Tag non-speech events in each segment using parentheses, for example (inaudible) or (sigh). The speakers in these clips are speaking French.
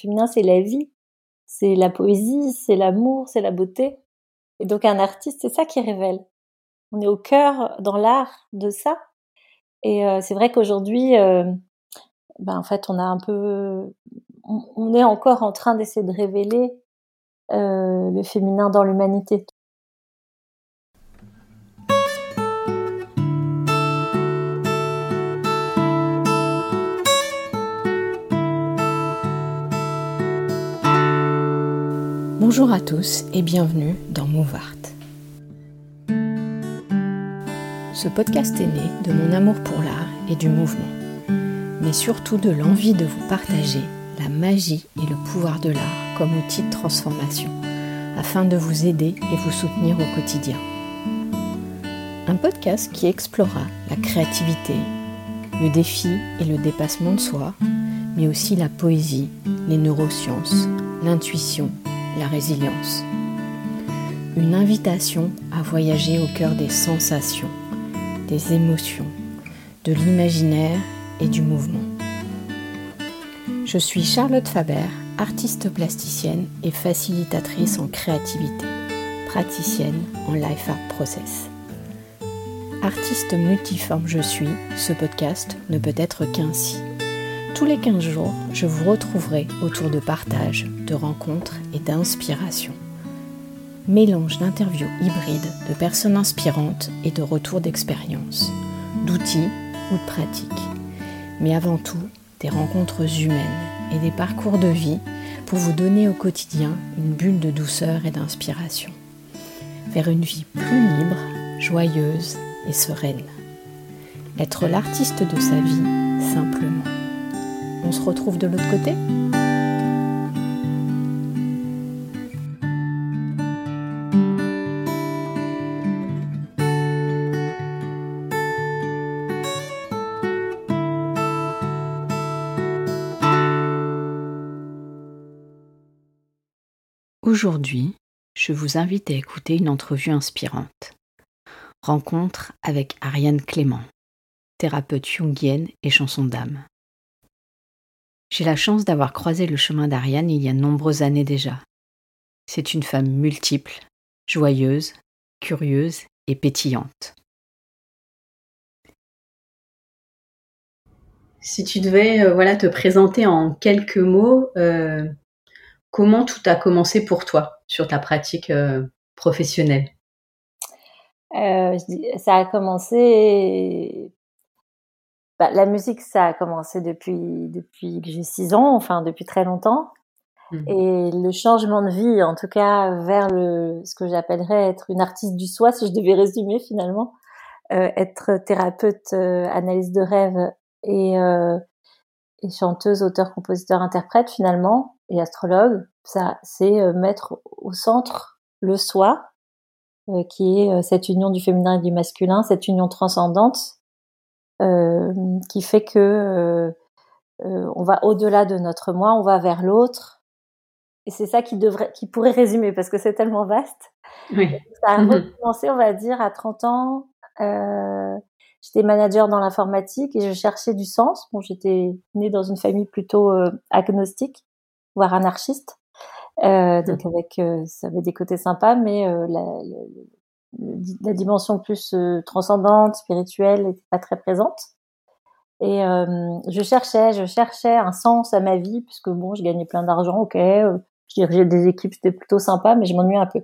féminin, c'est la vie, c'est la poésie, c'est l'amour, c'est la beauté. Et donc un artiste, c'est ça qui révèle. On est au cœur dans l'art de ça. Et euh, c'est vrai qu'aujourd'hui, euh, ben en fait, on a un peu, on, est encore en train d'essayer de révéler euh, le féminin dans l'humanité. Bonjour à tous et bienvenue dans Move Art. Ce podcast est né de mon amour pour l'art et du mouvement, mais surtout de l'envie de vous partager la magie et le pouvoir de l'art comme outil de transformation, afin de vous aider et vous soutenir au quotidien. Un podcast qui explorera la créativité, le défi et le dépassement de soi, mais aussi la poésie, les neurosciences, l'intuition la résilience. Une invitation à voyager au cœur des sensations, des émotions, de l'imaginaire et du mouvement. Je suis Charlotte Faber, artiste plasticienne et facilitatrice en créativité, praticienne en Life Art Process. Artiste multiforme je suis, ce podcast ne peut être qu'ainsi. Tous les 15 jours, je vous retrouverai autour de partage, de rencontres et d'inspiration. Mélange d'interviews hybrides, de personnes inspirantes et de retours d'expérience, d'outils ou de pratiques. Mais avant tout, des rencontres humaines et des parcours de vie pour vous donner au quotidien une bulle de douceur et d'inspiration. Vers une vie plus libre, joyeuse et sereine. Être l'artiste de sa vie simplement. On se retrouve de l'autre côté Aujourd'hui, je vous invite à écouter une entrevue inspirante. Rencontre avec Ariane Clément, thérapeute jungienne et chanson d'âme. J'ai la chance d'avoir croisé le chemin d'Ariane il y a de nombreuses années déjà. C'est une femme multiple, joyeuse, curieuse et pétillante. Si tu devais euh, voilà, te présenter en quelques mots, euh, comment tout a commencé pour toi sur ta pratique euh, professionnelle? Ça a commencé bah, la musique, ça a commencé depuis depuis que j'ai 6 ans, enfin depuis très longtemps. Mmh. Et le changement de vie, en tout cas vers le ce que j'appellerais être une artiste du soi, si je devais résumer finalement, euh, être thérapeute, euh, analyse de rêve et, euh, et chanteuse, auteur, compositeur, interprète finalement, et astrologue, ça c'est euh, mettre au centre le soi, euh, qui est cette union du féminin et du masculin, cette union transcendante euh, qui fait que euh, euh, on va au-delà de notre moi, on va vers l'autre. Et c'est ça qui devrait, qui pourrait résumer parce que c'est tellement vaste. Oui. Ça a recommencé, on va dire, à 30 ans. Euh, j'étais manager dans l'informatique et je cherchais du sens. Bon, j'étais née dans une famille plutôt agnostique, voire anarchiste. Euh, donc avec, ça avait des côtés sympas, mais la, la dimension plus euh, transcendante, spirituelle, n'était pas très présente. Et euh, je cherchais, je cherchais un sens à ma vie, puisque bon, je gagnais plein d'argent, ok, euh, je dirigeais des équipes, c'était plutôt sympa, mais je m'ennuyais un peu.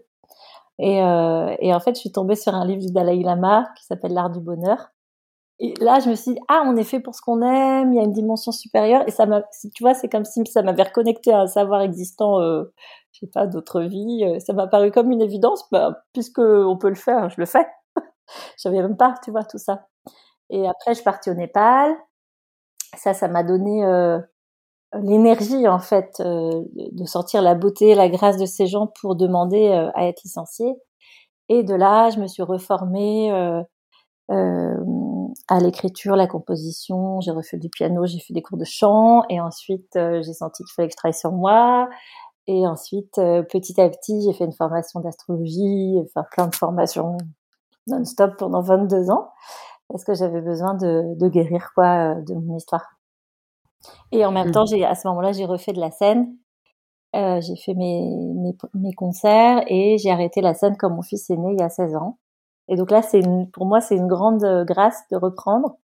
Et, et en fait, je suis tombée sur un livre du Dalai Lama qui s'appelle L'art du bonheur. Et là, je me suis dit, ah, on est fait pour ce qu'on aime, il y a une dimension supérieure. Et ça m'a, tu vois, c'est comme si ça m'avait reconnecté à un savoir existant euh, je sais pas, d'autres vies. Euh, ça m'a paru comme une évidence, bah, puisque on peut le faire, je le fais. (laughs) J'avais même pas, tu vois, tout ça. Et après, je suis partie au Népal. Ça, ça m'a donné euh, l'énergie, en fait, euh, de sortir la beauté, la grâce de ces gens pour demander à être licenciée. Et de là, je me suis reformée à l'écriture, la composition. J'ai refait du piano, j'ai fait des cours de chant. Et ensuite, j'ai senti qu'il fallait que je travaille sur moi. Et ensuite, euh, petit à petit, j'ai fait une formation d'astrologie, enfin plein de formations non-stop pendant 22 ans, parce que j'avais besoin de, de, guérir quoi euh, de mon histoire. Et en même mmh. temps, j'ai à ce moment-là, j'ai refait de la scène. euh, j'ai fait mes, mes, mes, concerts et j'ai arrêté la scène quand mon fils est né il y a 16 ans. Et donc là, c'est pour moi, c'est une grande euh, grâce de reprendre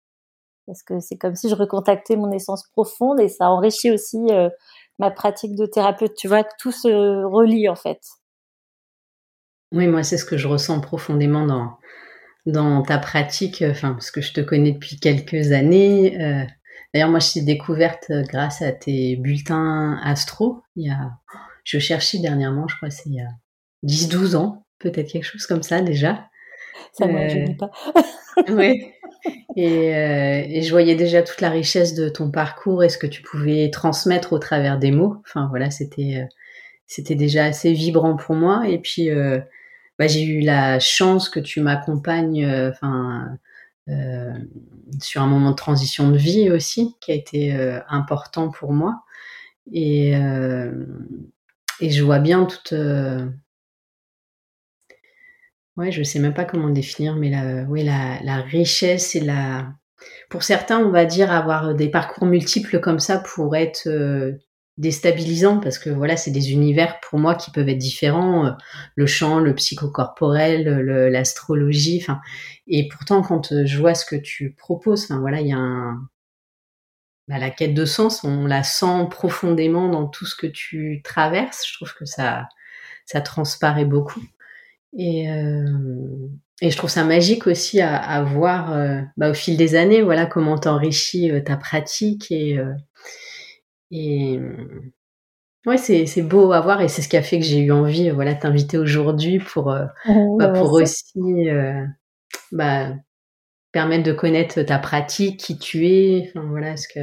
parce que c'est comme si je recontactais mon essence profonde et ça enrichit aussi euh, ma pratique de thérapeute. Tu vois, tout se relie en fait. Oui, moi, c'est ce que je ressens profondément dans, ta pratique, enfin, parce que je te connais depuis quelques années. Euh, D'ailleurs, moi, je t'ai découverte euh, grâce à tes bulletins astro. Il y a, je cherchais dernièrement, je crois, c'est il y a 10-12 ans, peut-être quelque chose comme ça déjà. Ça ne euh, pas. (laughs) oui. (laughs) Et, euh, et, je voyais déjà toute la richesse de ton parcours et ce que tu pouvais transmettre au travers des mots. Enfin voilà, c'était euh, c'était déjà assez vibrant pour moi. Et puis euh, bah, j'ai eu la chance que tu m'accompagnes. Enfin sur un moment de transition de vie aussi qui a été important pour moi. Et, et je vois bien toute. Ouais, je sais même pas comment définir, mais la, oui, la, la richesse et la. Pour certains, on va dire avoir des parcours multiples comme ça pour être déstabilisant parce que voilà, c'est des univers pour moi qui peuvent être différents, euh, le chant, le psychocorporel, l'astrologie, enfin et pourtant quand euh, je vois ce que tu proposes, enfin voilà, il y a un bah, la quête de sens, on la sent profondément dans tout ce que tu traverses. Je trouve que ça ça transparaît beaucoup et euh, et je trouve ça magique aussi à, à voir bah, au fil des années, voilà comment t'enrichis ta pratique et et ouais, c'est, c'est beau à voir et c'est ce qui a fait que j'ai eu envie, voilà, t'inviter aujourd'hui pour, euh, bah, pour aussi, euh, bah, permettre de connaître ta pratique, qui tu es, enfin voilà, ce que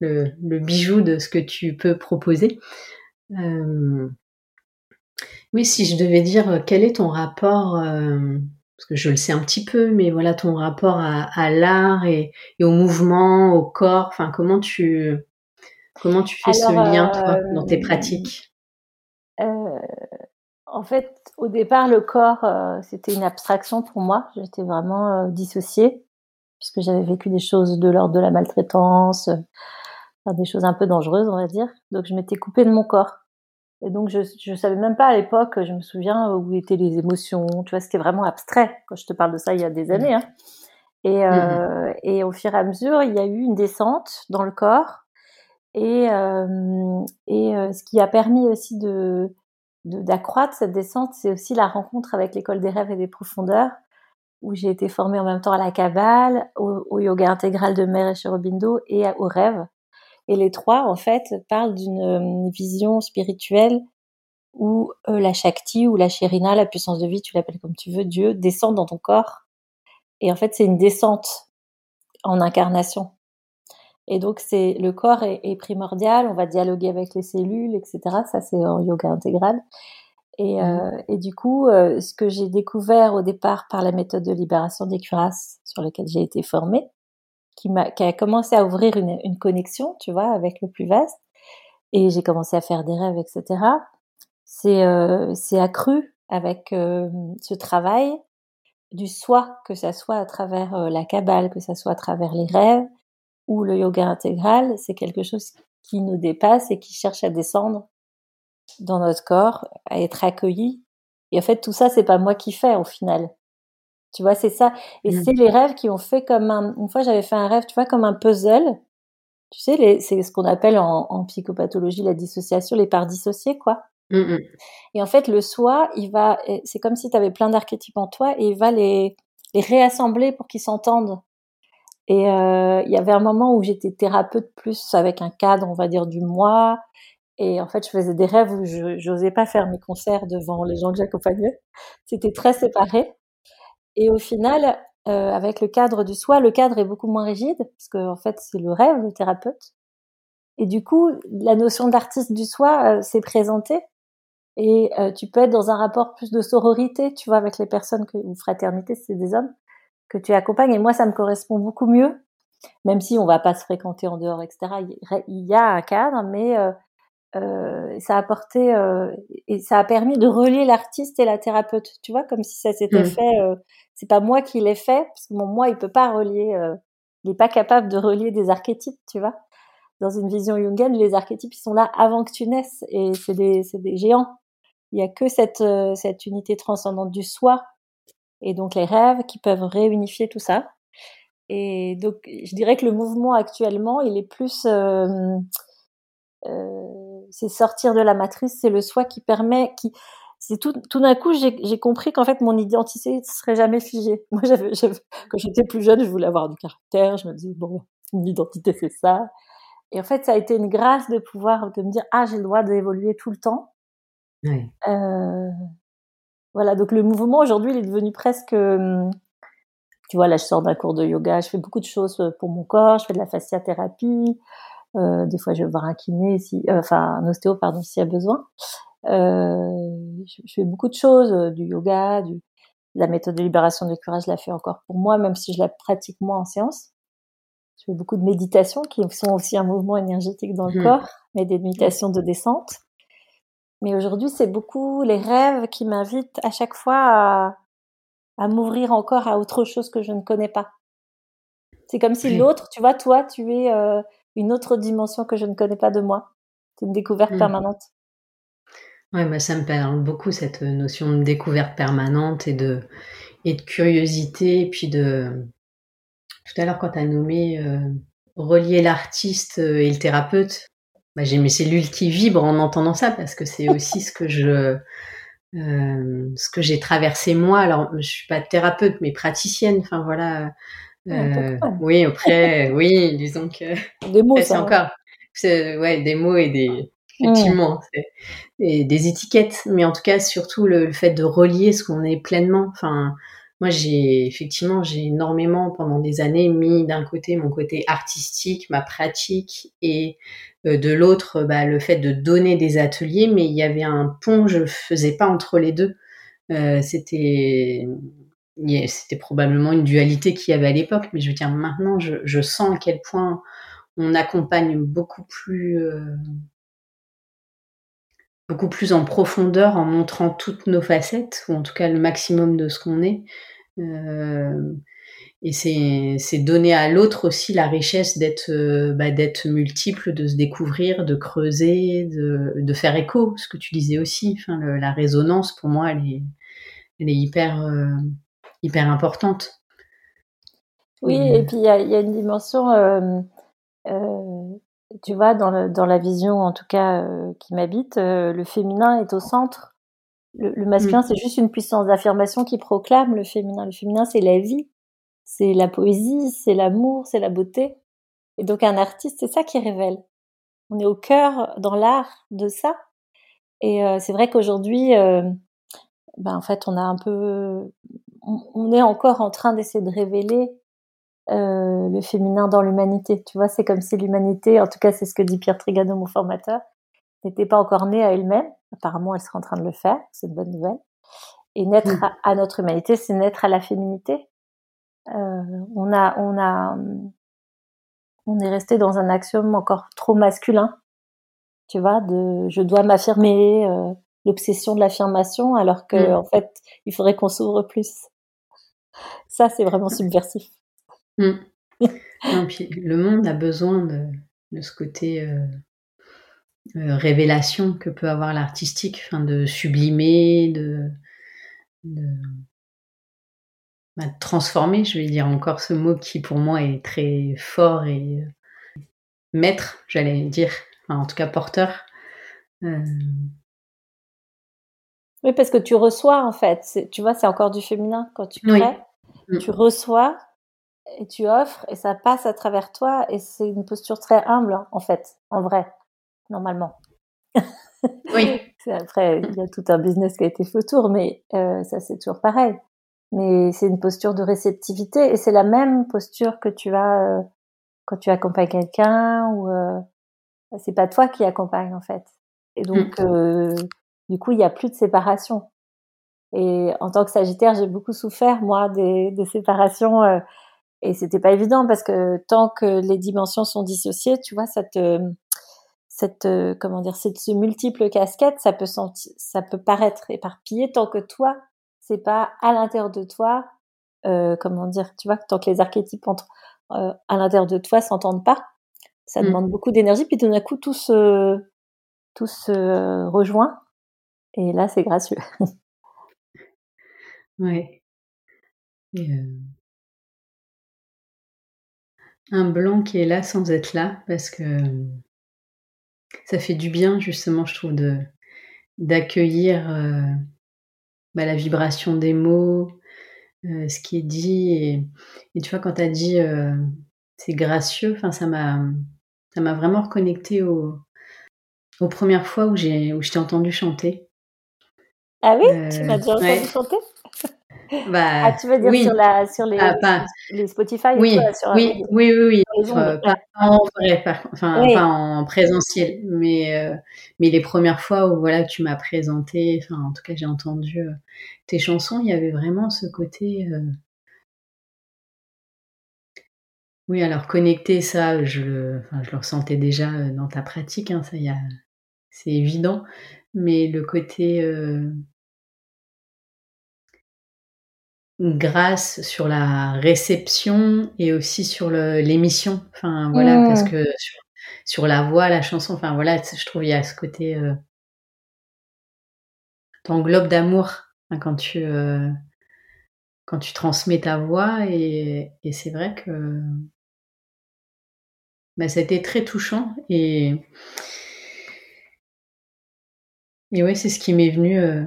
le, le bijou de ce que tu peux proposer. Euh, oui, si je devais dire quel est ton rapport, parce que je le sais un petit peu, mais voilà ton rapport à, à l'art et, et, au mouvement, au corps, enfin comment tu Comment tu fais ce lien, toi, dans tes euh, pratiques? euh, En fait, au départ, le corps, euh, c'était une abstraction pour moi. J'étais vraiment dissociée, puisque j'avais vécu des choses de l'ordre de la maltraitance, des choses un peu dangereuses, on va dire. Donc, je m'étais coupée de mon corps. Et donc, je ne savais même pas à l'époque, je me souviens, où étaient les émotions. Tu vois, c'était vraiment abstrait. Quand je te parle de ça, il y a des mmh années. Hein. Et, mmh et au fur et à mesure, il y a eu une descente dans le corps et, euh, et euh, ce qui a permis aussi de d'accroître cette descente, c'est aussi la rencontre avec l'école des rêves et des profondeurs, où j'ai été formée en même temps à la Kabbale, au, yoga intégral de Mère Aurobindo et au rêve. Et les trois, en fait, parlent d'une vision spirituelle où euh, la Shakti ou la Sherina, la puissance de vie, tu l'appelles comme tu veux, Dieu, descend dans ton corps. Et en fait, c'est une descente en incarnation. Et donc, c'est le corps est, primordial. On va dialoguer avec les cellules, etc. Ça, c'est en yoga intégral. Et, mmh. euh, et du coup, euh, ce que j'ai découvert au départ par la méthode de libération des cuirasses sur laquelle j'ai été formée, qui, m'a, qui a commencé à ouvrir une, une connexion, tu vois, avec le plus vaste. Et j'ai commencé à faire des rêves, etc. C'est, euh, c'est accru avec euh, ce travail du soi, que ça soit à travers euh, la cabale, que ça soit à travers les rêves, ou le yoga intégral, c'est quelque chose qui nous dépasse et qui cherche à descendre dans notre corps, à être accueilli. Et en fait, tout ça, c'est pas moi qui fais au final. Tu vois, c'est ça. Et mmh. c'est les rêves qui ont fait comme un. Une fois, j'avais fait un rêve, tu vois, comme un puzzle. Tu sais, c'est ce qu'on appelle en, psychopathologie la dissociation, les parts dissociées, quoi. Mmh, mmh. Et en fait, le soi, il va. C'est comme si tu avais plein d'archétypes en toi et il va les, les réassembler pour qu'ils s'entendent. Et euh, il y avait un moment où j'étais thérapeute plus avec un cadre, on va dire, du moi. Et en fait, je faisais des rêves où je n'osais pas faire mes concerts devant les gens que j'accompagnais. C'était très séparé. Et au final, euh, avec le cadre du soi, le cadre est beaucoup moins rigide, parce que en fait, c'est le rêve, le thérapeute. Et du coup, la notion d'artiste du soi euh, s'est présentée. Et euh, tu peux être dans un rapport plus de sororité, tu vois, avec les personnes que, ou fraternité, c'est des hommes, que tu accompagnes. Et moi, ça me correspond beaucoup mieux, même si on va pas se fréquenter en dehors, etc. Il y a un cadre, mais euh, euh, ça a apporté euh, et ça a permis de relier l'artiste et la thérapeute. Tu vois, comme si ça s'était mmh. fait. Euh, c'est pas moi qui l'ai fait, parce que mon moi, il peut pas relier. il est pas capable de relier des archétypes, tu vois. dans une vision jungienne, les archétypes ils sont là avant que tu naisses et c'est des, c'est des géants. Il y a que cette, euh, cette unité transcendante du soi et donc les rêves qui peuvent réunifier tout ça. Et donc je dirais que le mouvement actuellement, il est plus, euh, euh, c'est sortir de la matrice, c'est le soi qui permet, qui, c'est tout, tout d'un coup, j'ai compris qu'en fait, mon identité ne serait jamais figée. (laughs) Moi, quand j'étais plus jeune, je voulais avoir du caractère. Je me disais, bon, mon identité, c'est ça. Et en fait, ça a été une grâce de pouvoir de me dire ah j'ai le droit d'évoluer tout le temps. Oui. Euh, voilà, donc le mouvement aujourd'hui, il est devenu presque. Hum, tu vois, là, je sors d'un cours de yoga, je fais beaucoup de choses euh, pour mon corps, je fais de la fasciathérapie. Euh, des fois, je vais voir un kiné, si, euh, enfin un ostéo, pardon, s'il y a besoin. Euh, je, je, fais beaucoup de choses, euh, du yoga, du, la méthode de libération du courage, je la fais encore pour moi, même si je la pratique moins en séance. Je fais beaucoup de méditations qui sont aussi un mouvement énergétique dans le mmh. corps, mais des méditations de descente. Mais aujourd'hui, c'est beaucoup les rêves qui m'invitent à chaque fois à, à m'ouvrir encore à autre chose que je ne connais pas. C'est comme si l'autre, tu vois, toi, tu es euh, une autre dimension que je ne connais pas de moi. C'est une découverte mmh. permanente. Ouais, bah ça me parle beaucoup cette notion de découverte permanente et de et de curiosité, et puis de tout à l'heure, quand tu as nommé euh, relier l'artiste euh, et le thérapeute, bah, j'ai mes cellules qui vibrent en entendant ça parce que c'est aussi ce que je euh, ce que j'ai traversé moi. Alors, je suis pas thérapeute, mais praticienne. Enfin voilà. Oui, après, (laughs) oui, disons que des mots, c'est encore, ouais, des mots et des effectivement, et des étiquettes, mais en tout cas surtout le, le fait de relier ce qu'on est pleinement. Enfin, moi, j'ai effectivement, j'ai énormément pendant des années mis d'un côté mon côté artistique, ma pratique, et euh, de l'autre, bah, le fait de donner des ateliers, mais il y avait un pont, je faisais pas entre les deux. Euh, c'était c'était probablement une dualité qu'il y avait à l'époque, mais je veux dire maintenant, je, je, sens à quel point on accompagne beaucoup plus euh, beaucoup plus en profondeur en montrant toutes nos facettes, ou en tout cas le maximum de ce qu'on est. Euh, et c'est donner à l'autre aussi la richesse d'être euh, bah, d'être multiple, de se découvrir, de creuser, de, de, faire écho, ce que tu disais aussi. La résonance, pour moi, elle est, elle est hyper, hyper importante. Oui, et puis il y, y a, une dimension, tu vois, dans, le, dans la vision en tout cas qui m'habite, le féminin est au centre le, masculin, mm. c'est juste une puissance d'affirmation qui proclame le féminin. Le féminin, c'est la vie, c'est la poésie, c'est l'amour, c'est la beauté. Et donc un artiste, c'est ça qui révèle. On est au cœur, dans l'art, de ça. Et euh, c'est vrai qu'aujourd'hui, euh, ben en fait, on a un peu, on, est encore en train d'essayer de révéler euh, le féminin dans l'humanité. Tu vois, c'est comme si l'humanité, en tout cas, c'est ce que dit Pierre Trigano, mon formateur, n'était pas encore née à elle-même. Apparemment, elle sera en train de le faire. C'est une bonne nouvelle. Et naître à, notre humanité, c'est naître à la féminité. Euh, on a, on a, on est resté dans un axiome encore trop masculin. Tu vois, de je dois m'affirmer, euh, l'obsession de l'affirmation, alors que mm. en fait, il faudrait qu'on s'ouvre plus. Ça, c'est vraiment subversif. Mm. le monde a besoin de, de ce côté euh, euh, révélation que peut avoir l'artistique, enfin de sublimer, de, bah, de, transformer, je vais dire encore ce mot qui pour moi est très fort et euh, maître, j'allais dire, en tout cas porteur. Oui, parce que tu reçois en fait, tu vois, c'est encore du féminin quand tu crées, mm. tu reçois et tu offres et ça passe à travers toi et c'est une posture très humble en fait, en vrai normalement. Oui. (laughs) Après, il y a tout un business qui a été fait autour, mais euh, ça c'est toujours pareil. Mais c'est une posture de réceptivité et c'est la même posture que tu as euh, quand tu accompagnes quelqu'un ou euh, c'est pas toi qui accompagne en fait. Et donc mm. Euh, du coup il y a plus de séparation. Et en tant que Sagittaire, j'ai beaucoup souffert moi des, des séparations et c'était pas évident parce que tant que les dimensions sont dissociées, tu vois, ça te cette euh, comment dire cette ce multiple casquette ça peut sentir, ça peut paraître éparpillé tant que toi c'est pas à l'intérieur de toi euh, comment dire tu vois tant que les archétypes entre euh, à l'intérieur de toi s'entendent pas Ça mmh. demande beaucoup d'énergie, puis tout d'un coup, tout se, tout se rejoint. Et là, c'est gracieux. (laughs) ouais. un blanc qui est là sans être là, parce que ça fait du bien, justement, je trouve, d'accueillir bah, la vibration des mots, ce qui est dit. Et, tu vois, quand tu as dit c'est gracieux, ça m'a ça m'a vraiment reconnecté aux premières fois où j'ai où je t'ai entendu chanter. Ah oui, tu m'as déjà entendu chanter bah, ah, tu veux dire sur, la, sur les, ah, les Spotify oui, et sur oui, oui, oui, oui, pas en vrai, enfin, pas en présentiel, mais, euh, mais les premières fois où voilà, tu m'as présenté, enfin, en tout cas, j'ai entendu euh, tes chansons, il y avait vraiment ce côté. Euh, oui, alors connecter ça, je le, enfin, je le ressentais déjà dans ta pratique, hein, ça, y a, c'est évident, mais le côté grâce sur la réception et aussi sur l'émission. Enfin voilà, mmh. parce que sur, la voix, la chanson, enfin voilà, je trouve il y a ce côté euh, t'englobes d'amour hein, quand tu euh, quand tu transmets ta voix et, c'est vrai que bah, ça a été très touchant et et ouais, c'est ce qui m'est venu euh,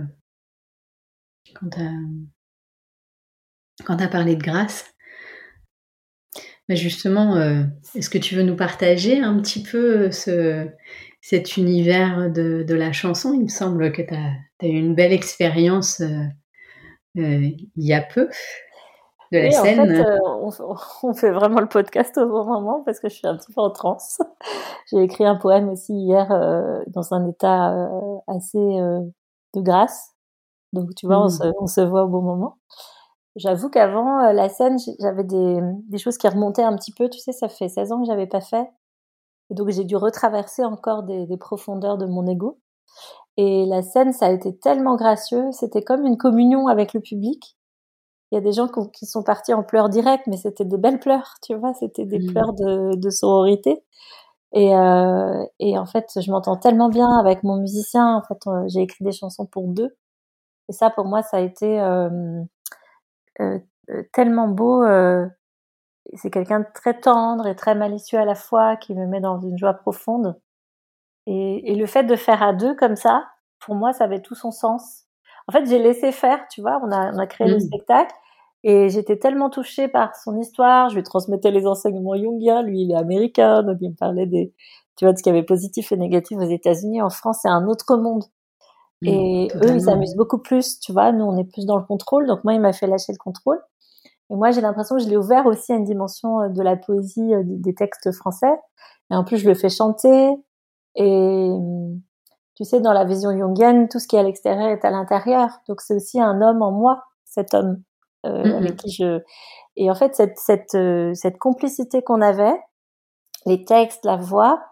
quand quand tu as parlé de grâce, bah, justement, euh, est-ce que tu veux nous partager un petit peu euh, ce, cet univers de, la chanson? Il me semble que tu as, eu une belle expérience euh, il y a peu de la scène. En fait, on, fait vraiment le podcast au bon moment parce que je suis un petit peu en transe. (laughs) J'ai écrit un poème aussi hier dans un état assez de grâce. Donc, tu vois, on, mmh. se, on, se, voit au bon moment. J'avoue qu'avant euh, la scène, j'avais des, des, choses qui remontaient un petit peu. Tu sais, ça fait 16 ans que j'avais pas fait. Et donc, j'ai dû retraverser encore des, des, profondeurs de mon ego. Et la scène, ça a été tellement gracieux. C'était comme une communion avec le public. Il y a des gens qui sont partis en pleurs directs, mais c'était des belles pleurs, tu vois. C'était des mmh. pleurs de, de, sororité. Et, euh, et en fait, je m'entends tellement bien avec mon musicien. En fait, euh, j'ai écrit des chansons pour deux. Et ça, pour moi, ça a été... Euh, tellement beau. Euh, c'est quelqu'un de très tendre et très malicieux à la fois qui me met dans une joie profonde. Et, et, le fait de faire à deux comme ça, pour moi, ça avait tout son sens. En fait, j'ai laissé faire, tu vois, on a, on a créé le mmh. spectacle et j'étais tellement touchée par son histoire. Je lui transmettais les enseignements jungiens. Lui, il est américain, donc il me parlait des, tu vois, de ce qu'il y avait positif et négatif aux États-Unis. En France, c'est un autre monde. Mmh, et eux, ils s'amusent beaucoup plus, tu vois. Nous, on est plus dans le contrôle. Donc moi, il m'a fait lâcher le contrôle. Et moi, j'ai l'impression que je l'ai ouvert aussi à une dimension euh, de la poésie euh, des textes français. Et en plus, je le fais chanter. Et mmh, tu sais, dans la vision jungienne, tout ce qui est à l'extérieur est à l'intérieur. Donc c'est aussi un homme en moi, cet homme euh, mmh avec qui je. Et en fait, cette cette euh, cette complicité qu'on avait, les textes, la voix,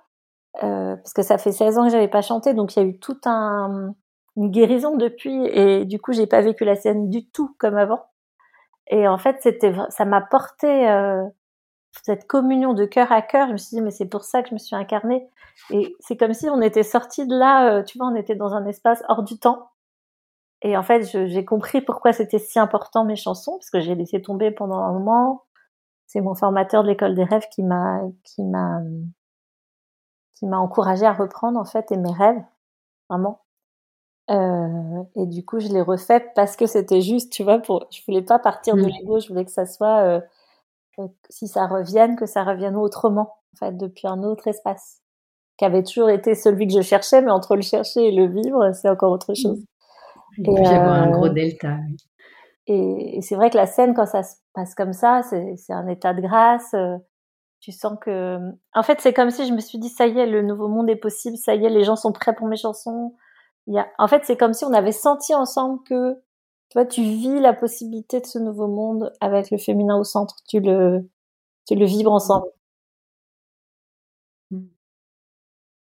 euh, parce que ça fait 16 ans que j'avais pas chanté, donc il y a eu tout un une guérison depuis et du coup j'ai pas vécu la scène du tout comme avant. Et en fait c'était ça m'a porté euh, cette communion de cœur à cœur. Je me suis dit mais c'est pour ça que je me suis incarnée. Et c'est comme si on était sorti de là euh, tu vois on était dans un espace hors du temps. Et en fait j'ai compris pourquoi c'était si important mes chansons parce que j'ai laissé tomber pendant un moment. C'est mon formateur de l'école des rêves qui m'a qui m'a qui m'a encouragé à reprendre en fait et mes rêves vraiment euh, et du coup, je l'ai refait parce que c'était juste, tu vois, pour, je voulais pas partir de mmh. l'ego, je voulais que ça soit, euh, si ça revienne, que ça revienne autrement, en fait, depuis un autre espace, qui avait toujours été celui que je cherchais, mais entre le chercher et le vivre, c'est encore autre chose. Il peut y avoir un gros delta. Et, et c'est vrai que la scène, quand ça se passe comme ça, c'est un état de grâce. Euh, tu sens que, en fait, c'est comme si je me suis dit, ça y est, le nouveau monde est possible, ça y est, les gens sont prêts pour mes chansons en fait, c'est comme si on avait senti ensemble que, tu vois, tu vis la possibilité de ce nouveau monde avec le féminin au centre. Tu le, tu le vibres ensemble. Mmh.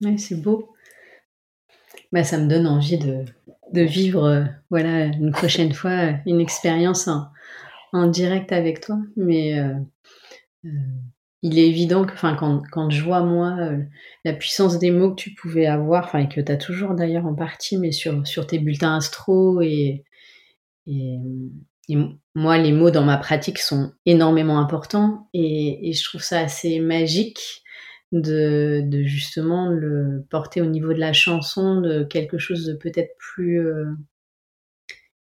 Oui, c'est beau. Bah, ça me donne envie de, de vivre, euh, voilà, une prochaine fois, une expérience en, en, direct avec toi. Mais euh, euh, il est évident que, enfin, quand, quand, je vois moi la puissance des mots que tu pouvais avoir, enfin, et que tu as toujours d'ailleurs en partie, mais sur, sur tes bulletins astro et, et, moi, les mots dans ma pratique sont énormément importants et, et je trouve ça assez magique de, de, justement le porter au niveau de la chanson, de quelque chose de peut-être plus. Euh,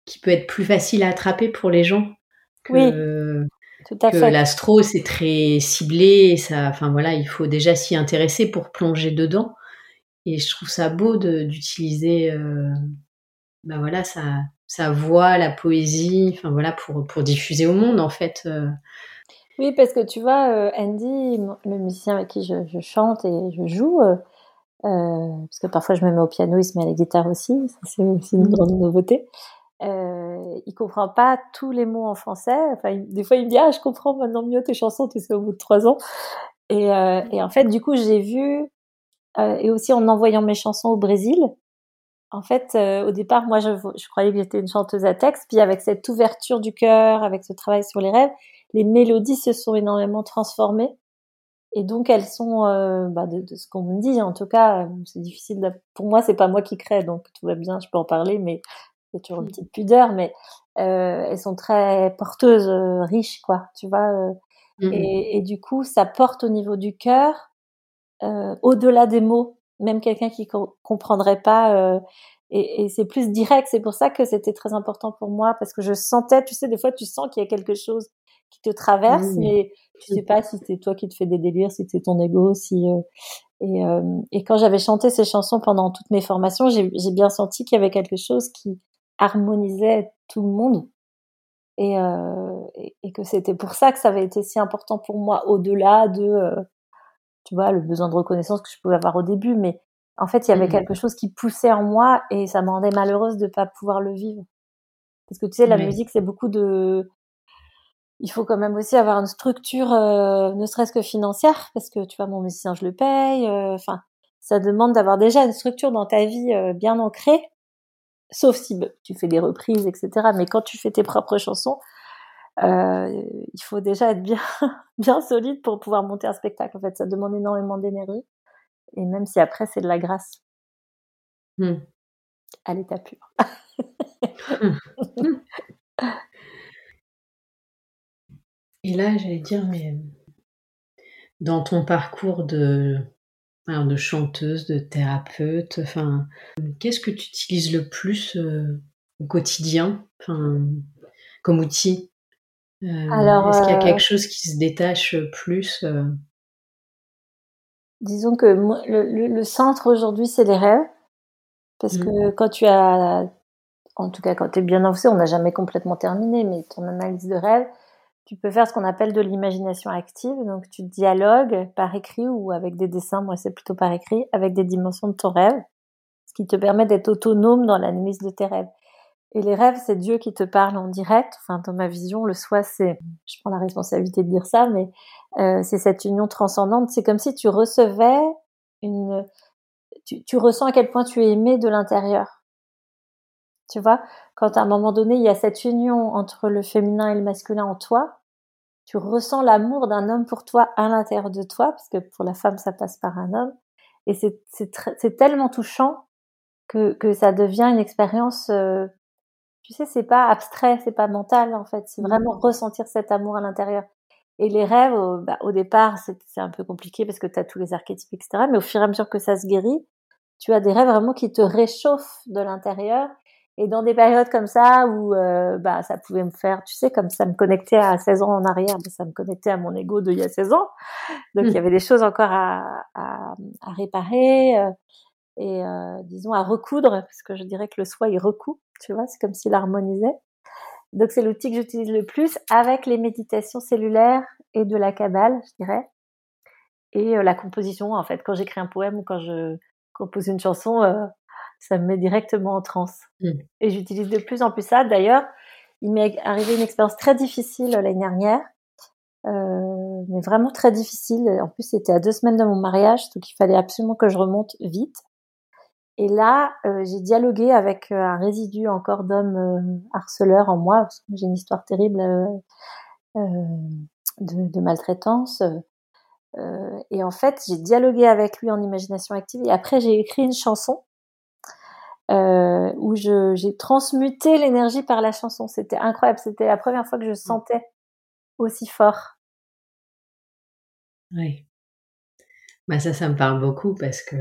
qui peut être plus facile à attraper pour les gens oui, tout à que l'astro, c'est très ciblé. Ça, enfin voilà, il faut déjà s'y intéresser pour plonger dedans. Et je trouve ça beau d'utiliser. Euh, bah voilà, sa voix, la poésie, enfin voilà, pour, pour diffuser au monde en fait. Euh. Oui, parce que tu vois, euh, Andy, le musicien avec qui je, chante et je joue, euh, parce que parfois je me mets au piano, il se met à la guitare aussi, c'est aussi une mmh. grande nouveauté. Euh, il comprend pas tous les mots en français. Enfin, des fois, il me dit ah, je comprends maintenant mieux tes chansons, tu sais, au bout de trois ans. Et, et en fait, du coup, j'ai vu et aussi en envoyant mes chansons au Brésil, en fait, euh, au départ, moi, je, je croyais que j'étais une chanteuse à texte. Puis avec cette ouverture du cœur, avec ce travail sur les rêves, les mélodies se sont énormément transformées. Et donc, elles sont, euh, bah, de, de, ce qu'on me dit, en tout cas, euh, c'est difficile. De... Pour moi, c'est pas moi qui crée, donc tout va bien, je peux en parler, mais c'est toujours une mmh. petite pudeur. Mais euh, elles sont très porteuses, riches, quoi. Tu vois. Mmh. et, et, du coup, ça porte au niveau du cœur, au-delà des mots même quelqu'un qui comprendrait pas. Et, et c'est plus direct. C'est pour ça que c'était très important pour moi parce que je sentais, tu sais, des fois tu sens qu'il y a quelque chose qui te traverse, mais tu sais pas si c'est toi qui te fais des délires, si c'est ton ego, si euh, et, euh, et quand j'avais chanté ces chansons pendant toutes mes formations, j'ai bien senti qu'il y avait quelque chose qui harmonisait tout le monde. Et, euh, et, et, que c'était pour ça que ça avait été si important pour moi, au-delà de euh, tu vois, le besoin de reconnaissance que je pouvais avoir au début, mais en fait, il y avait mmh. quelque chose qui poussait en moi et ça me rendait malheureuse de ne pas pouvoir le vivre. Parce que tu sais, la musique, c'est beaucoup de. Il faut quand même aussi avoir une structure, euh, ne serait-ce que financière, parce que tu vois, mon musicien, je le paye. Euh, enfin, ça demande d'avoir déjà une structure dans ta vie euh, bien ancrée, sauf si bah, tu fais des reprises, etc. Mais quand tu fais tes propres chansons, euh, il faut déjà être bien, (laughs) bien solide pour pouvoir monter un spectacle. En fait, ça demande énormément d'énergie. Et même si après, c'est de la grâce. Mmh. À l'état pur. Et là, j'allais dire, mais dans ton parcours de, de chanteuse, de thérapeute, enfin, qu'est-ce que tu utilises le plus euh, au quotidien, enfin, comme outil? Euh, Alors, est-ce qu'il y a quelque euh, chose qui se détache plus euh? Disons que le, le, centre aujourd'hui, c'est les rêves. Parce mmh. que quand tu as, en tout cas quand tu es bien avancé, on n'a jamais complètement terminé, mais ton analyse de rêve, tu peux faire ce qu'on appelle de l'imagination active. Donc tu dialogues par écrit ou avec des dessins, moi c'est plutôt par écrit, avec des dimensions de ton rêve, ce qui te permet d'être autonome dans l'analyse de tes rêves. Et les rêves, c'est Dieu qui te parle en direct. Enfin, dans ma vision, le soi, c'est, je prends la responsabilité de dire ça, mais euh, c'est cette union transcendante. C'est comme si tu recevais une, tu, tu, ressens à quel point tu es aimé de l'intérieur. Tu vois, quand à un moment donné, il y a cette union entre le féminin et le masculin en toi, tu ressens l'amour d'un homme pour toi à l'intérieur de toi, parce que pour la femme, ça passe par un homme. Et c'est tellement touchant que, que ça devient une expérience euh, tu sais, c'est pas abstrait, c'est pas mental en fait, c'est mmh. vraiment ressentir cet amour à l'intérieur. Et les rêves, au, bah, au départ, c'est un peu compliqué parce que tu as tous les archétypes, etc. Mais au fur et à mesure que ça se guérit, tu as des rêves vraiment qui te réchauffent de l'intérieur. Et dans des périodes comme ça où euh, bah, ça pouvait me faire, tu sais, comme ça me connectait à 16 ans en arrière, bah, ça me connectait à mon ego d'il y a 16 ans. Donc il y mmh. avait des choses encore à, à, à réparer. Euh, et euh, disons à recoudre, parce que je dirais que le soi il recoud, tu vois, c'est comme s'il harmonisait. Donc c'est l'outil que j'utilise le plus avec les méditations cellulaires et de la cabale, je dirais. Et euh, la composition, en fait, quand j'écris un poème ou quand je compose une chanson, euh, ça me met directement en transe. Mmh. Et j'utilise de plus en plus ça. D'ailleurs, il m'est arrivé une expérience très difficile l'année dernière, euh, mais vraiment très difficile. En plus, c'était à deux semaines de mon mariage, donc il fallait absolument que je remonte vite. Et là, euh, j'ai dialogué avec euh, un résidu encore d'hommes euh, harceleurs en moi, parce que j'ai une histoire terrible de, de, maltraitance. Et en fait, j'ai dialogué avec lui en imagination active. Et après, j'ai écrit une chanson euh, où j'ai transmuté l'énergie par la chanson. C'était incroyable. C'était la première fois que je sentais aussi fort. Oui. Bah ça, ça me parle beaucoup parce que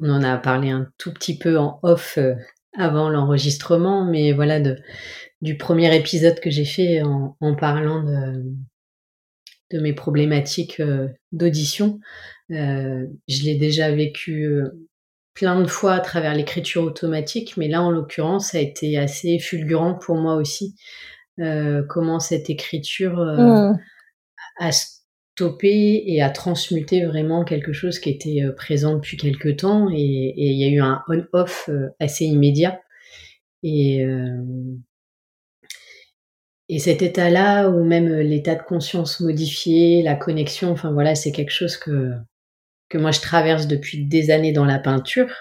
on en a parlé un tout petit peu en off euh, avant l'enregistrement, mais voilà, de, du premier épisode que j'ai fait en, en parlant de, de mes problématiques euh, d'audition. Euh, je l'ai déjà vécu euh, plein de fois à travers l'écriture automatique, mais là en l'occurrence ça a été assez fulgurant pour moi aussi. comment cette écriture mmh. a stoppé et a transmuté vraiment quelque chose qui était présent depuis quelque temps et il y a eu un on-off assez immédiat. Et, et cet état-là, ou même euh, l'état de conscience modifié, la connexion, enfin voilà, c'est quelque chose que, que moi je traverse depuis des années dans la peinture,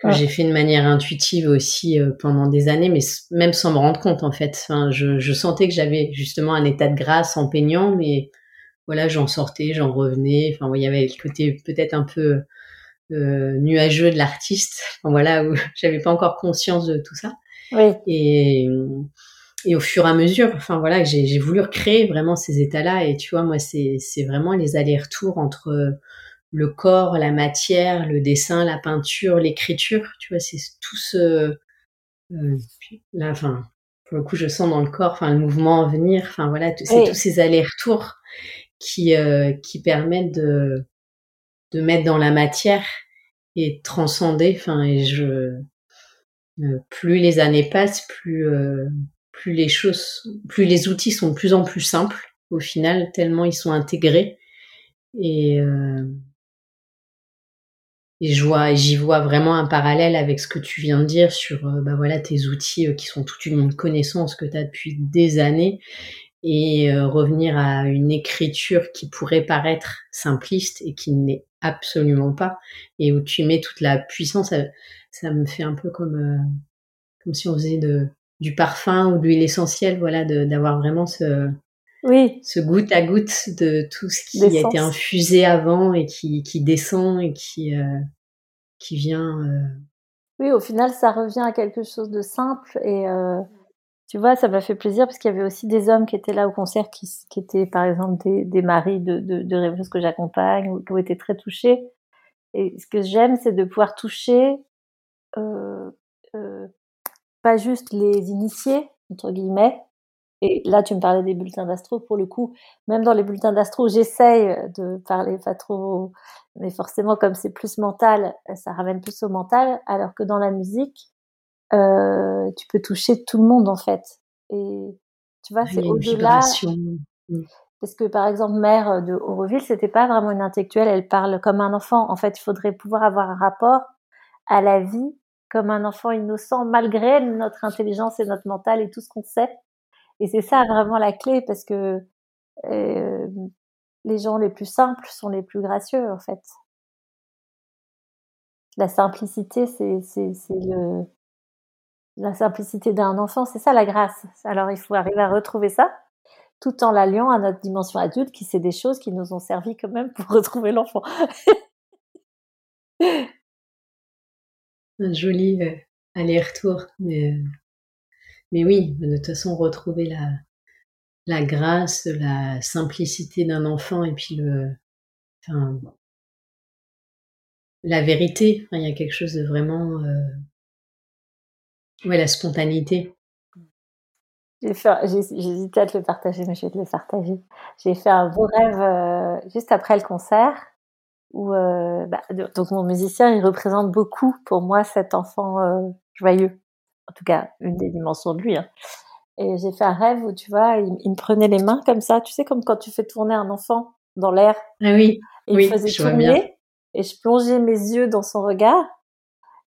que j'ai fait de manière intuitive aussi euh, pendant des années, mais même sans me rendre compte en fait. Enfin, je, je sentais que j'avais justement un état de grâce en peignant, mais voilà, j'en sortais, j'en revenais. Enfin, il y avait le côté peut-être un peu euh, nuageux de l'artiste. Enfin, voilà, où (laughs) j'avais pas encore conscience de tout ça. Oui. Et et au fur et à mesure, enfin voilà, j'ai voulu recréer vraiment ces états-là. Et tu vois, moi, c'est vraiment les allers-retours entre le corps, la matière, le dessin, la peinture, l'écriture. Tu vois, c'est tout ce euh, là, enfin, pour le coup, je sens dans le corps, enfin, le mouvement à venir. Enfin voilà, c'est tous ces allers-retours qui euh, qui permettent de de mettre dans la matière et de transcender. Enfin, et je plus les années passent, plus plus les choses, plus les outils sont de plus en plus simples au final, tellement ils sont intégrés. Et, euh, et je vois, j'y vois vraiment un parallèle avec ce que tu viens de dire sur, euh, bah voilà, tes outils euh, qui sont toute une connaissance que tu as depuis des années. Et revenir à une écriture qui pourrait paraître simpliste et qui n'est absolument pas et où tu mets toute la puissance, ça, me fait un peu comme comme si on faisait du parfum ou de l'huile essentielle, voilà, d'avoir vraiment ce, oui. ce goutte à goutte de tout ce qui a été infusé avant et qui, qui descend et qui, euh, qui vient. Euh... Oui, au final, ça revient à quelque chose de simple et euh, tu vois, ça m'a fait plaisir parce qu'il y avait aussi des hommes qui étaient là au concert qui, qui étaient par exemple des, des maris de, de, de rêveuses que j'accompagne ou qui ont été très touchés. Et ce que j'aime, c'est de pouvoir toucher pas juste les initiés, entre guillemets. Et là, tu me parlais des bulletins d'astro. Pour le coup, même dans les bulletins d'astro, j'essaye de parler pas trop, mais forcément, comme c'est plus mental, ça ramène plus au mental. Alors que dans la musique, euh, tu peux toucher tout le monde en fait. Et tu vois, c'est au-delà. Mmh. Parce que par exemple, mère de Auroville, c'était pas vraiment une intellectuelle. Elle parle comme un enfant. En fait, il faudrait pouvoir avoir un rapport à la vie comme un enfant innocent malgré notre intelligence et notre mental et tout ce qu'on sait. Et c'est ça vraiment la clé parce que les gens les plus simples sont les plus gracieux en fait. La simplicité, c'est le la simplicité d'un enfant, c'est ça la grâce. Alors il faut arriver à retrouver ça tout en l'alliant à notre dimension adulte qui c'est des choses qui nous ont servi quand même pour (laughs) retrouver l'enfant. un joli euh, aller-retour. Mais, euh, mais oui, de toute façon, retrouver la, grâce, la simplicité d'un enfant et puis le, enfin, la vérité. il y a quelque chose de vraiment, euh, ouais, la spontanéité. Hésité à te le partager, mais je vais te le partager. J'ai fait un beau rêve juste après le concert euh, bah, donc mon musicien il représente beaucoup pour moi cet enfant euh, joyeux en tout cas une des dimensions de lui hein. et j'ai fait un rêve où tu vois il, me prenait les mains comme ça. Tu sais comme quand tu fais tourner un enfant dans l'air. Ah oui. Et il faisait tourner et je plongeais mes yeux dans son regard.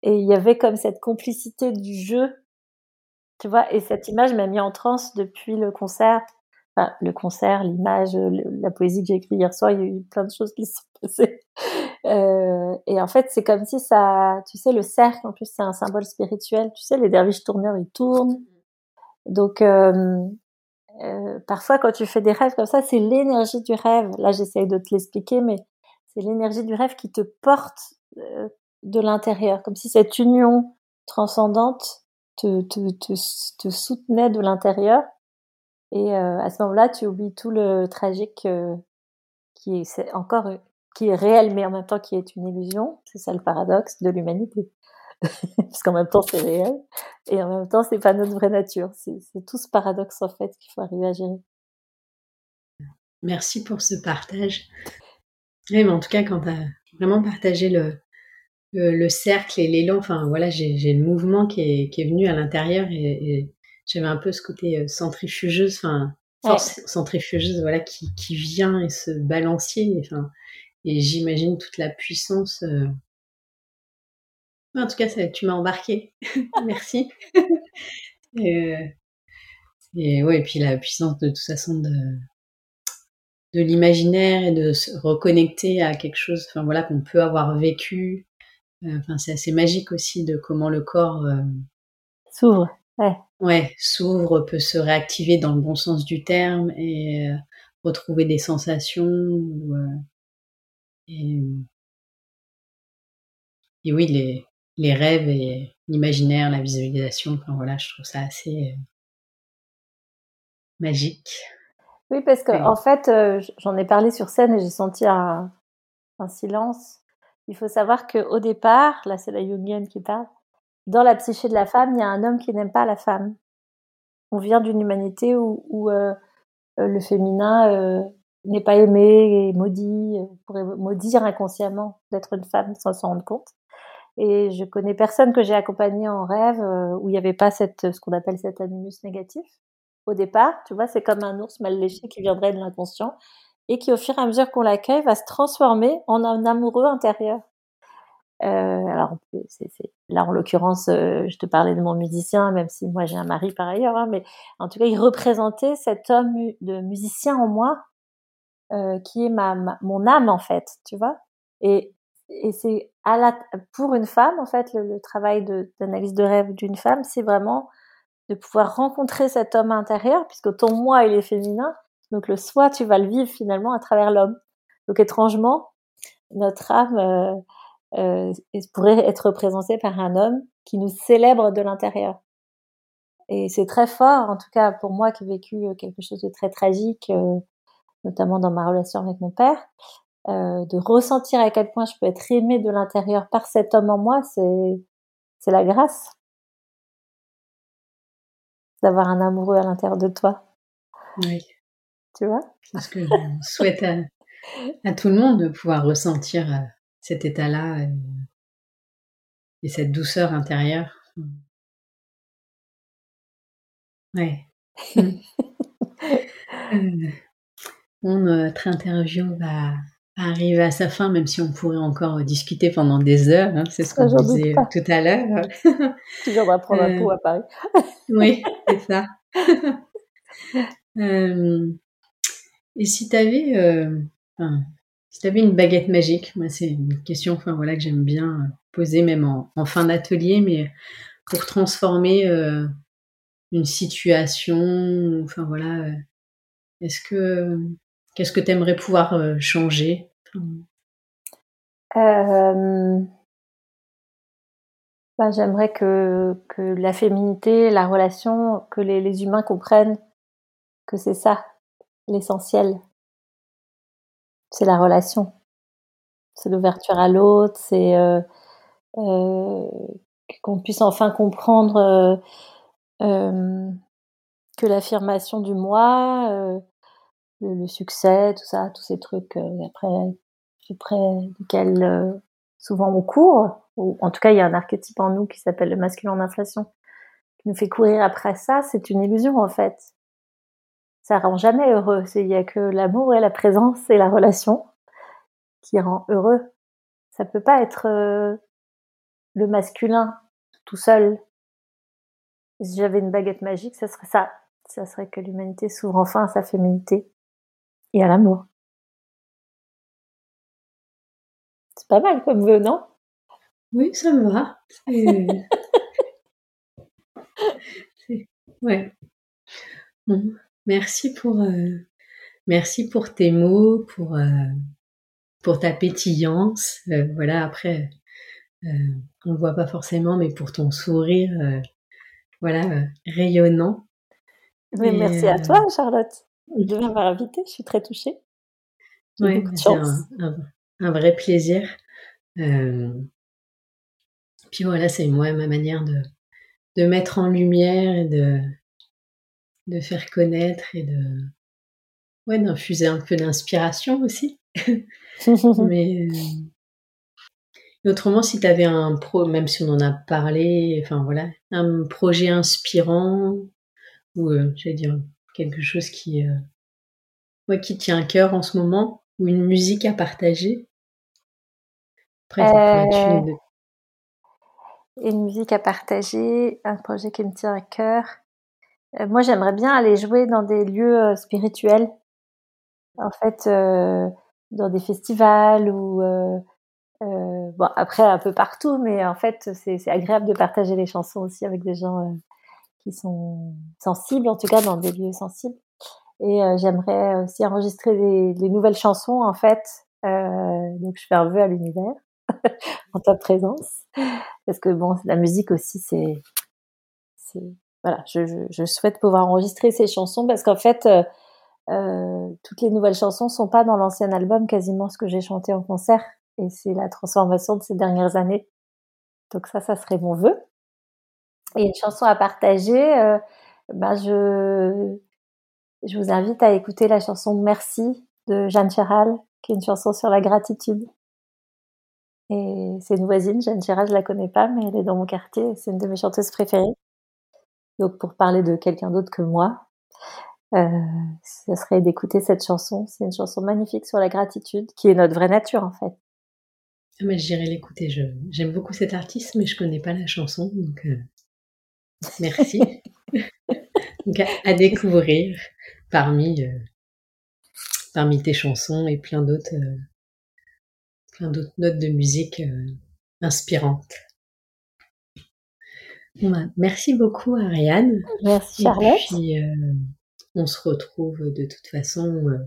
Et il y avait comme cette complicité du jeu. Tu vois et cette image m'a mis en transe depuis le concert. Enfin, le concert, l'image, la poésie que j'ai écrite hier soir, il y a eu plein de choses qui se sont. (laughs) Euh, et en fait, c'est comme si ça, tu sais, le cercle, en plus, c'est un symbole spirituel. Tu sais, les derviches tourneurs, ils tournent. Donc, euh, euh, parfois quand tu fais des rêves comme ça, c'est l'énergie du rêve. Là, j'essaye de te l'expliquer, mais c'est l'énergie du rêve qui te porte de l'intérieur, comme si cette union transcendante te, te, te, te soutenait de l'intérieur. Et à ce moment-là, tu oublies tout le tragique qui est, encore qui est réel, mais en même temps qui est une illusion. C'est ça le paradoxe de l'humanité. (laughs) Parce qu'en même temps, c'est réel. Et en même temps, c'est pas notre vraie nature. C'est tout ce paradoxe, en fait, qu'il faut arriver à gérer. Merci pour ce partage. Oui, mais en tout cas, quand tu as vraiment partagé le, le, cercle et l'élan, enfin voilà, j'ai le mouvement qui est, qui est venu à l'intérieur et, j'avais un peu ce côté euh, centrifugeuse, enfin force centrifugeuse, voilà, qui, qui vient et se balancier. Enfin, et j'imagine toute la puissance. Euh, en tout cas, ça, tu m'as embarqué. (laughs) Merci. (laughs) et, euh, et ouais, et puis la puissance de toute façon de, de l'imaginaire et de se reconnecter à quelque chose, enfin voilà, qu'on peut avoir vécu. Euh, enfin, c'est assez magique aussi de comment le corps euh, s'ouvre. Ouais. Ouais, s'ouvre, peut se réactiver dans le bon sens du terme et euh, retrouver des sensations. Et, et oui, les, les rêves et l'imaginaire, la visualisation, enfin voilà, je trouve ça assez magique. Oui, parce que en fait, euh, j'en ai parlé sur scène et j'ai senti un, un, silence. Il faut savoir qu'au départ, là c'est la Jungienne qui parle, dans la psyché de la femme, il y a un homme qui n'aime pas la femme. On vient d'une humanité où, où euh, euh le féminin euh, n'est pas aimé et maudit, on pourrait maudire inconsciemment d'être une femme sans s'en rendre compte. Et je connais personne que j'ai accompagné en rêve où il n'y avait pas ce qu'on appelle cet animus négatif au départ, tu vois, c'est comme un ours mal léché qui viendrait de l'inconscient et qui, au fur et à mesure qu'on l'accueille, va se transformer en un amoureux intérieur. Euh, alors, là, en l'occurrence, euh, je te parlais de mon musicien, même si moi j'ai un mari par ailleurs, hein, mais en tout cas, il représentait cet homme de musicien en moi, euh, qui est ma, mon âme en fait, tu vois. Et, et c'est à la, pour une femme, en fait, le, le travail d'analyse de rêve d'une femme, c'est vraiment de pouvoir rencontrer cet homme intérieur, puisque ton moi, il est féminin. Donc le soi, tu vas le vivre finalement à travers l'homme. Donc étrangement, notre âme euh, euh, pourrait être représentée par un homme qui nous célèbre de l'intérieur. Et c'est très fort, en tout cas pour moi qui ai vécu euh, quelque chose de très tragique, euh, notamment dans ma relation avec mon père, euh, de ressentir à quel point je peux être aimée de l'intérieur par cet homme en moi, c'est c'est la grâce d'avoir un amoureux à l'intérieur de toi. Oui. Tu vois? Parce que je souhaite à, tout le monde de pouvoir ressentir euh, cet état-là et, cette douceur intérieure. Ouais. (laughs) Euh, notre interview va arrive à sa fin, même si on pourrait encore discuter pendant des heures. Hein, c'est ce qu'on disait tout à l'heure. (laughs) tu viendras prendre un pot à Paris. (laughs) oui, c'est ça. (laughs) euh, et si tu avais, euh, enfin, si avais une baguette magique, moi c'est une question, enfin voilà que j'aime bien poser même en, en fin d'atelier, mais pour transformer euh, une situation, enfin voilà, euh, est-ce que Qu'est-ce que tu aimerais pouvoir euh, changer? Bah, J'aimerais que, que la féminité, la relation, que les, humains comprennent que c'est ça l'essentiel. C'est la relation. C'est l'ouverture à l'autre, c'est euh, qu'on puisse enfin comprendre que l'affirmation du moi, le, succès, tout ça, tous ces trucs, euh, après, près duquel euh, souvent on court, ou en tout cas il y a un archétype en nous qui s'appelle le masculin en inflation, qui nous fait courir après ça, c'est une illusion en fait. Ça rend jamais heureux. Il y a que l'amour et la présence et la relation qui rend heureux. Ça peut pas être euh, le masculin tout seul. Si j'avais une baguette magique, ça serait ça. Ça serait que l'humanité s'ouvre enfin à sa féminité et à l'amour. C'est pas mal comme vœu, non? Oui, ça me va. (laughs) ouais. merci pour, euh, merci pour tes mots, pour, euh, pour ta pétillance. Euh, voilà, après, on ne voit pas forcément, mais pour ton sourire, voilà, rayonnant. Mais merci à toi, Charlotte, de m'avoir invitée. Je suis très touchée. Oui, c'est un, un, vrai plaisir. puis voilà, c'est moi ma manière de, de mettre en lumière et de, de faire connaître et de ouais, d'infuser un peu d'inspiration aussi. (laughs) Mais euh, autrement, si tu avais un pro, même si on en a parlé, enfin voilà, un projet inspirant ou euh, j'allais dire quelque chose qui euh, ouais, qui tient à cœur en ce moment ou une musique à partager? Après, une musique à partager, un projet qui me tient à cœur. Euh, moi, j'aimerais bien aller jouer dans des lieux euh, spirituels. En fait, euh, dans des festivals ou bon après un peu partout, mais en fait c'est agréable de partager les chansons aussi avec des gens qui sont sensibles, en tout cas dans des lieux sensibles. Et j'aimerais aussi enregistrer des, nouvelles chansons en fait. donc je fais un vœu à l'univers (laughs) en ta présence, parce que bon la musique aussi c'est voilà, je, souhaite pouvoir enregistrer ces chansons parce qu'en fait, euh, euh, toutes les nouvelles chansons sont pas dans l'ancien album, quasiment ce que j'ai chanté en concert, et c'est la transformation de ces dernières années. Donc ça, ça serait mon vœu. Et une chanson à partager, euh, ben je, vous invite à écouter la chanson Merci de Jeanne Chéral, qui est une chanson sur la gratitude. Et c'est une voisine, Jeanne Chéral, je la connais pas, mais elle est dans mon quartier, c'est une de mes chanteuses préférées. Donc pour parler de quelqu'un d'autre que moi, euh, ce serait d'écouter cette chanson. C'est une chanson magnifique sur la gratitude, qui est notre vraie nature en fait. Ah, mais j'irai l'écouter. J'aime beaucoup cet artiste, mais je connais pas la chanson, donc euh, merci. donc à, découvrir parmi euh, parmi tes chansons et plein d'autres euh, plein d'autres notes de musique inspirantes. Bah, merci beaucoup Ariane. Merci Charlotte. Et puis, euh, on se retrouve de toute façon, euh,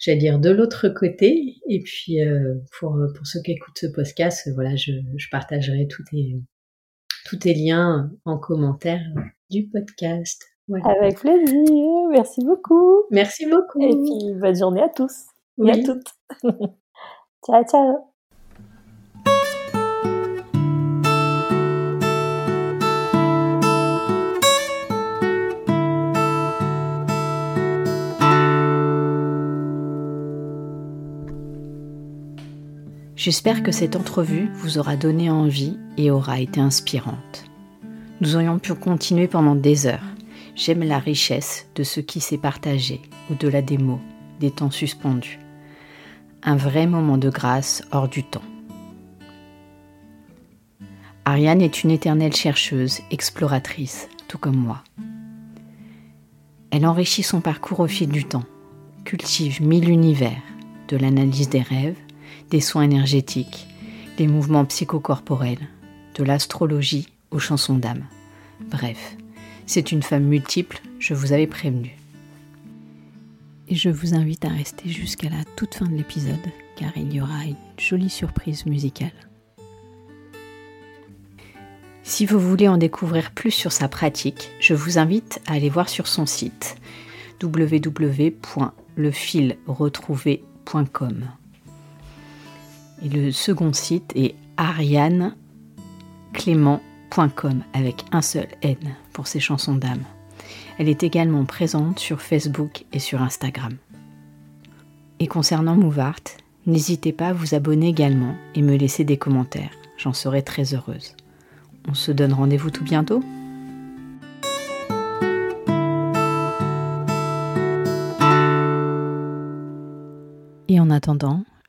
j'allais dire de l'autre côté. Et puis euh, pour, pour ceux qui écoutent ce podcast, voilà, je, je partagerai tous tes, tous tes liens en commentaire du podcast. Avec plaisir. Merci beaucoup. Merci beaucoup. Et puis bonne journée à tous et à toutes. (laughs) ciao ciao. J'espère que cette entrevue vous aura donné envie et aura été inspirante. Nous aurions pu continuer pendant des heures. J'aime la richesse de ce qui s'est partagé, au-delà des mots, des temps suspendus. Un vrai moment de grâce hors du temps. Ariane est une éternelle chercheuse, exploratrice, tout comme moi. Elle enrichit son parcours au fil du temps, cultive mille univers, de l'analyse des rêves des soins énergétiques, des mouvements psychocorporels, de l'astrologie aux chansons d'âme. Bref, c'est une femme multiple, je vous avais prévenu. Et je vous invite à rester jusqu'à la toute fin de l'épisode, car il y aura une jolie surprise musicale. Si vous voulez en découvrir plus sur sa pratique, je vous invite à aller voir sur son site www.lefilretrouvé.com. Et le second site est arianeclément.com avec un seul N pour ses chansons d'âme. Elle est également présente sur Facebook et sur Instagram. Et concernant Mouvart, n'hésitez pas à vous abonner également et me laisser des commentaires. J'en serai très heureuse. On se donne rendez-vous tout bientôt Et en attendant,